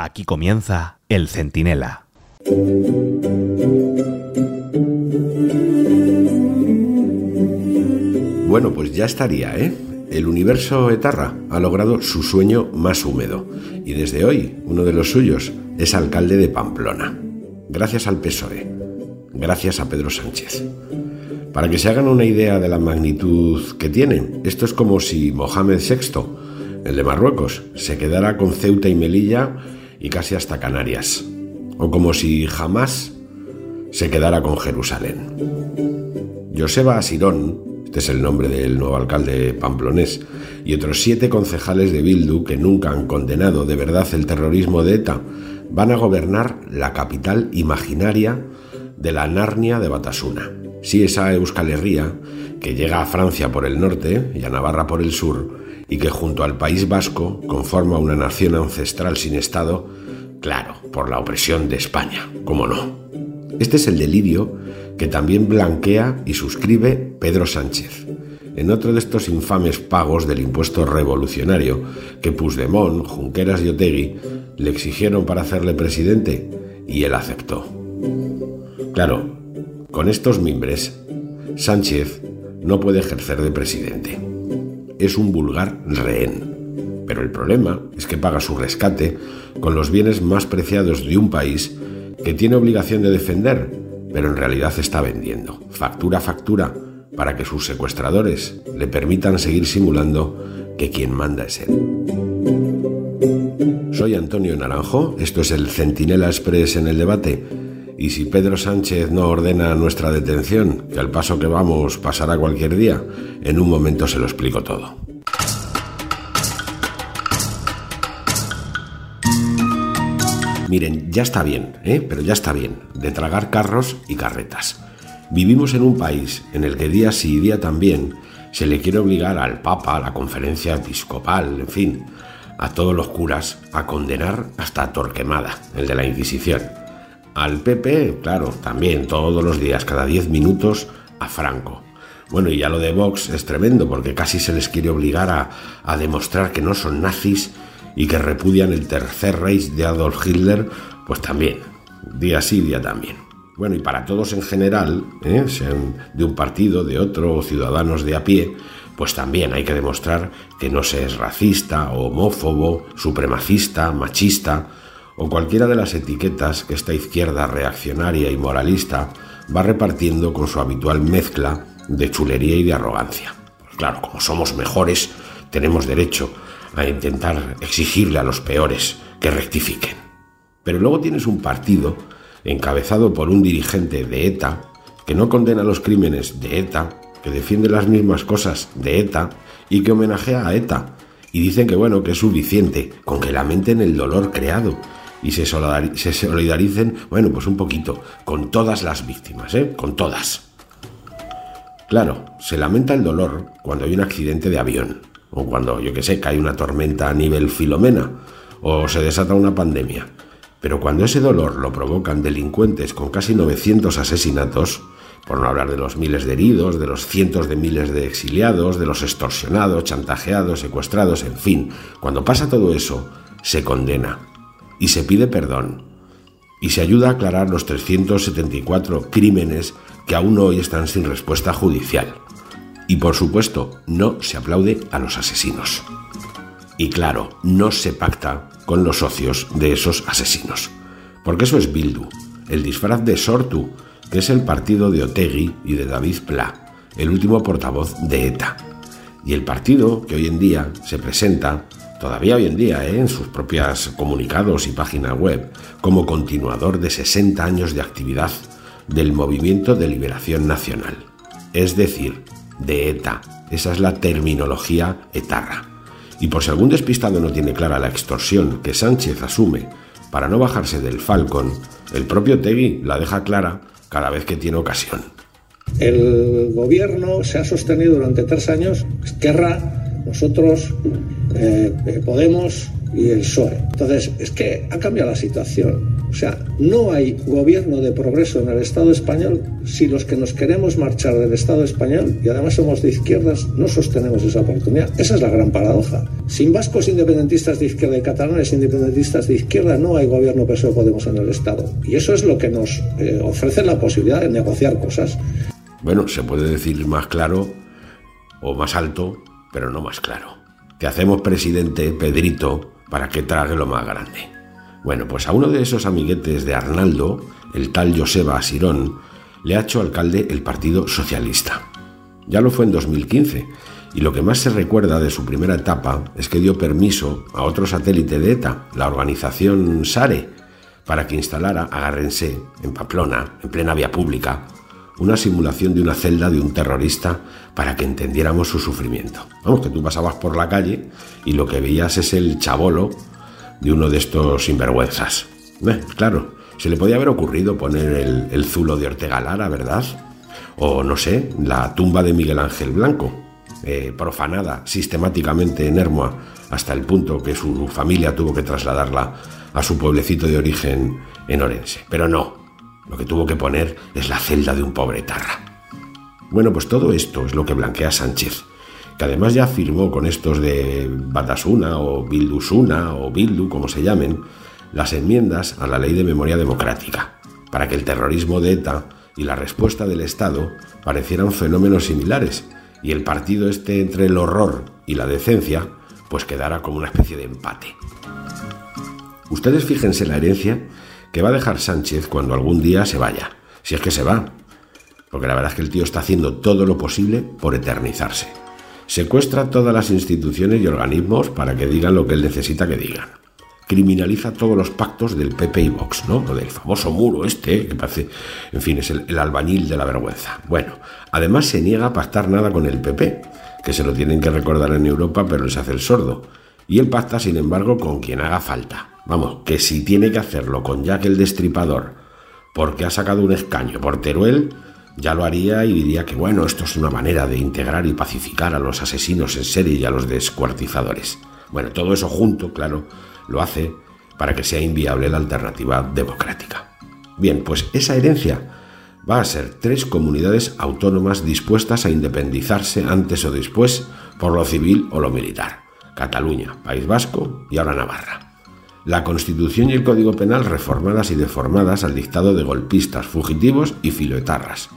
Aquí comienza El Centinela. Bueno, pues ya estaría, ¿eh? El universo Etarra ha logrado su sueño más húmedo y desde hoy uno de los suyos es alcalde de Pamplona. Gracias al PSOE, gracias a Pedro Sánchez. Para que se hagan una idea de la magnitud que tiene, esto es como si Mohamed VI, el de Marruecos, se quedara con Ceuta y Melilla y casi hasta Canarias. O como si jamás se quedara con Jerusalén. Joseba Asirón, este es el nombre del nuevo alcalde pamplonés, y otros siete concejales de Bildu que nunca han condenado de verdad el terrorismo de ETA, van a gobernar la capital imaginaria de la Narnia de Batasuna. Sí, esa Euskal Herria, que llega a Francia por el norte y a Navarra por el sur, y que junto al País Vasco conforma una nación ancestral sin Estado, claro, por la opresión de España, cómo no. Este es el delirio que también blanquea y suscribe Pedro Sánchez, en otro de estos infames pagos del impuesto revolucionario que Puigdemont, Junqueras y Otegui le exigieron para hacerle presidente y él aceptó. Claro, con estos mimbres, Sánchez no puede ejercer de presidente es un vulgar rehén. Pero el problema es que paga su rescate con los bienes más preciados de un país que tiene obligación de defender, pero en realidad está vendiendo, factura a factura, para que sus secuestradores le permitan seguir simulando que quien manda es él. Soy Antonio Naranjo, esto es el Centinela Express en el debate y si Pedro Sánchez no ordena nuestra detención, que al paso que vamos pasará cualquier día, en un momento se lo explico todo. Miren, ya está bien, ¿eh? pero ya está bien, de tragar carros y carretas. Vivimos en un país en el que día sí y día también se le quiere obligar al Papa, a la conferencia episcopal, en fin, a todos los curas a condenar hasta a Torquemada, el de la Inquisición al PP, claro, también todos los días, cada 10 minutos, a Franco. Bueno, y ya lo de Vox es tremendo porque casi se les quiere obligar a, a demostrar que no son nazis y que repudian el tercer Reich de Adolf Hitler, pues también, día sí, día también. Bueno, y para todos en general, ¿eh? sean de un partido, de otro, o ciudadanos de a pie, pues también hay que demostrar que no se es racista, homófobo, supremacista, machista, o cualquiera de las etiquetas que esta izquierda reaccionaria y moralista va repartiendo con su habitual mezcla de chulería y de arrogancia. Pues claro, como somos mejores, tenemos derecho a intentar exigirle a los peores que rectifiquen. Pero luego tienes un partido encabezado por un dirigente de ETA que no condena los crímenes de ETA, que defiende las mismas cosas de ETA y que homenajea a ETA. Y dicen que bueno, que es suficiente con que lamenten el dolor creado y se, solidaricen, bueno, pues un poquito, con todas las víctimas, ¿eh? Con todas. Claro, se lamenta el dolor cuando hay un accidente de avión, o cuando, yo que sé, cae una tormenta a nivel filomena, o se desata una pandemia. Pero cuando ese dolor lo provocan delincuentes con casi 900 asesinatos, por no hablar de los miles de heridos, de los cientos de miles de exiliados, de los extorsionados, chantajeados, secuestrados, en fin, cuando pasa todo eso, se condena y se pide perdón y se ayuda a aclarar los 374 crímenes que aún hoy están sin respuesta judicial. Y por supuesto, no se aplaude a los asesinos. Y claro, no se pacta con los socios de esos asesinos. Porque eso es Bildu, el disfraz de Sortu, que es el partido de Otegui y de David Pla, el último portavoz de ETA. Y el partido que hoy en día se presenta todavía hoy en día ¿eh? en sus propios comunicados y página web, como continuador de 60 años de actividad del Movimiento de Liberación Nacional, es decir, de ETA. Esa es la terminología etarra. Y por si algún despistado no tiene clara la extorsión que Sánchez asume para no bajarse del Falcon, el propio Tegui la deja clara cada vez que tiene ocasión. El gobierno se ha sostenido durante tres años, Esquerra, nosotros, eh, Podemos, y el PSOE. Entonces, es que ha cambiado la situación. O sea, no hay gobierno de progreso en el Estado español si los que nos queremos marchar del Estado español y además somos de izquierdas no sostenemos esa oportunidad. Esa es la gran paradoja. Sin vascos independentistas de izquierda y catalanes independentistas de izquierda no hay gobierno PSOE Podemos en el Estado. Y eso es lo que nos eh, ofrece la posibilidad de negociar cosas. Bueno, se puede decir más claro o más alto, pero no más claro. Te hacemos presidente, Pedrito, para que trague lo más grande. Bueno, pues a uno de esos amiguetes de Arnaldo, el tal Joseba Asirón, le ha hecho alcalde el Partido Socialista. Ya lo fue en 2015, y lo que más se recuerda de su primera etapa es que dio permiso a otro satélite de ETA, la organización SARE, para que instalara, agárrense, en Pamplona, en plena vía pública, una simulación de una celda de un terrorista para que entendiéramos su sufrimiento. Vamos, que tú pasabas por la calle y lo que veías es el chabolo de uno de estos sinvergüenzas. Eh, claro, se le podía haber ocurrido poner el, zulo de Ortega Lara, ¿verdad? O no sé, la tumba de Miguel Ángel Blanco, eh, profanada sistemáticamente en Hermoa hasta el punto que su familia tuvo que trasladarla a su pueblecito de origen en Orense. Pero no, lo que tuvo que poner es la celda de un pobre tarra. Bueno, pues todo esto es lo que blanquea Sánchez, que además ya firmó con estos de Batasuna o Bildusuna o Bildu, como se llamen, las enmiendas a la Ley de Memoria Democrática, para que el terrorismo de ETA y la respuesta del Estado parecieran fenómenos similares y el partido este entre el horror y la decencia pues quedara como una especie de empate. Ustedes fíjense la herencia que va a dejar Sánchez cuando algún día se vaya, si es que se va, porque la verdad es que el tío está haciendo todo lo posible por eternizarse. Secuestra todas las instituciones y organismos para que digan lo que él necesita que digan. Criminaliza todos los pactos del PP y Vox, ¿no? Lo del famoso muro este, que parece, en fin, es el, el albañil de la vergüenza. Bueno, además se niega a pactar nada con el PP, que se lo tienen que recordar en Europa, pero les hace el sordo. Y él pacta, sin embargo, con quien haga falta. Vamos, que si tiene que hacerlo con Jack el Destripador, porque ha sacado un escaño por Teruel, ya lo haría y diría que bueno, esto es una manera de integrar y pacificar a los asesinos en serie y a los descuartizadores. Bueno, todo eso junto, claro, lo hace para que sea inviable la alternativa democrática. Bien, pues esa herencia va a ser tres comunidades autónomas dispuestas a independizarse antes o después por lo civil o lo militar. Cataluña, País Vasco y ahora Navarra la Constitución y el Código Penal reformadas y deformadas al dictado de golpistas, fugitivos y filoetarras.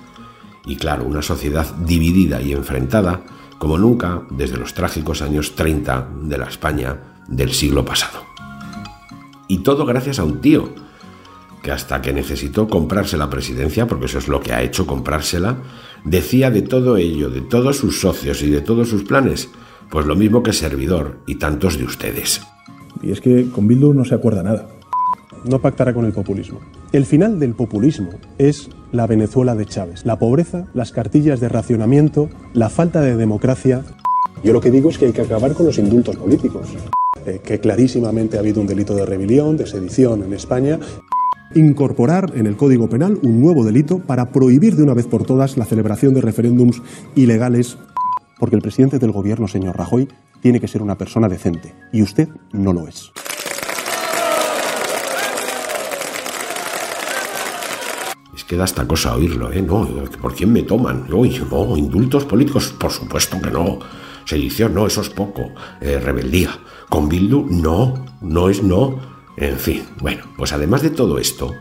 Y claro, una sociedad dividida y enfrentada como nunca desde los trágicos años 30 de la España del siglo pasado. Y todo gracias a un tío que hasta que necesitó comprarse la presidencia, porque eso es lo que ha hecho comprársela, decía de todo ello, de todos sus socios y de todos sus planes, pues lo mismo que servidor y tantos de ustedes. Y es que con Bildu no se acuerda nada. No pactará con el populismo. El final del populismo es la Venezuela de Chávez. La pobreza, las cartillas de racionamiento, la falta de democracia. Yo lo que digo es que hay que acabar con los indultos políticos. Eh, que clarísimamente ha habido un delito de rebelión, de sedición en España. Incorporar en el Código Penal un nuevo delito para prohibir de una vez por todas la celebración de referéndums ilegales. Porque el presidente del gobierno, señor Rajoy, tiene que ser una persona decente y usted no lo es. Es que da esta cosa oírlo, ¿eh? No, ¿por quién me toman? No, indultos políticos, por supuesto que no. Sedición, no, eso es poco. Eh, rebeldía. Con Bildu, no, no es no. En fin, bueno, pues además de todo esto,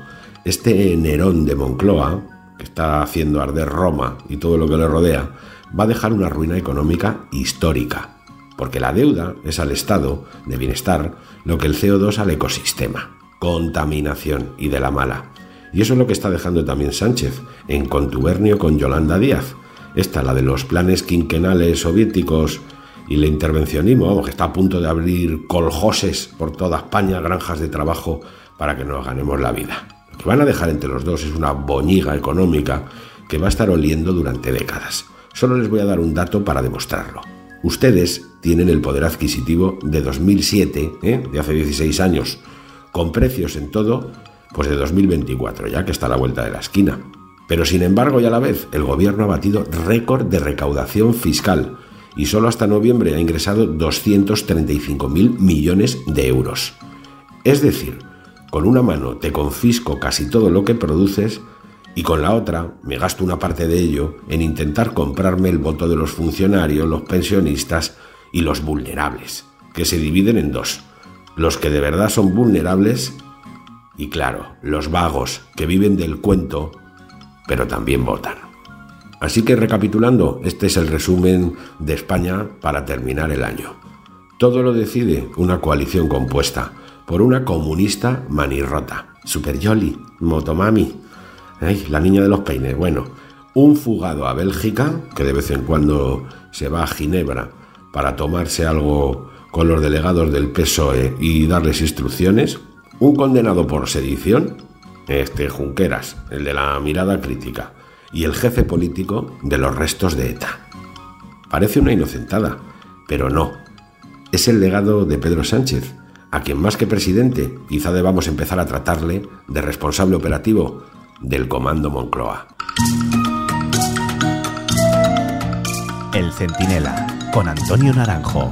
este Nerón de Moncloa, que está haciendo arder Roma y todo lo que le rodea, va a dejar una ruina económica histórica porque la deuda es al estado de bienestar lo que el CO2 al ecosistema, contaminación y de la mala. Y eso es lo que está dejando también Sánchez, en contubernio con Yolanda Díaz, esta la de los planes quinquenales soviéticos y el intervencionismo, que está a punto de abrir coljoses por toda España, granjas de trabajo para que nos ganemos la vida. Lo que van a dejar entre los dos es una boñiga económica que va a estar oliendo durante décadas. Solo les voy a dar un dato para demostrarlo. Ustedes tienen el poder adquisitivo de 2007, ¿eh? de hace 16 años, con precios en todo, pues de 2024, ya que está a la vuelta de la esquina. Pero sin embargo y a la vez, el gobierno ha batido récord de recaudación fiscal y solo hasta noviembre ha ingresado 235.000 millones de euros. Es decir, con una mano te confisco casi todo lo que produces y con la otra me gasto una parte de ello en intentar comprarme el voto de los funcionarios, los pensionistas y los vulnerables, que se dividen en dos. Los que de verdad son vulnerables y claro, los vagos que viven del cuento, pero también votan. Así que recapitulando, este es el resumen de España para terminar el año. Todo lo decide una coalición compuesta por una comunista manirrota, Super Jolly, Motomami, la niña de los peines. Bueno, un fugado a Bélgica, que de vez en cuando se va a Ginebra para tomarse algo con los delegados del PSOE y darles instrucciones. Un condenado por sedición, este Junqueras, el de la mirada crítica, y el jefe político de los restos de ETA. Parece una inocentada, pero no. Es el legado de Pedro Sánchez, a quien más que presidente quizá debamos empezar a tratarle de responsable operativo del Comando Moncloa. El Centinela, con Antonio Naranjo.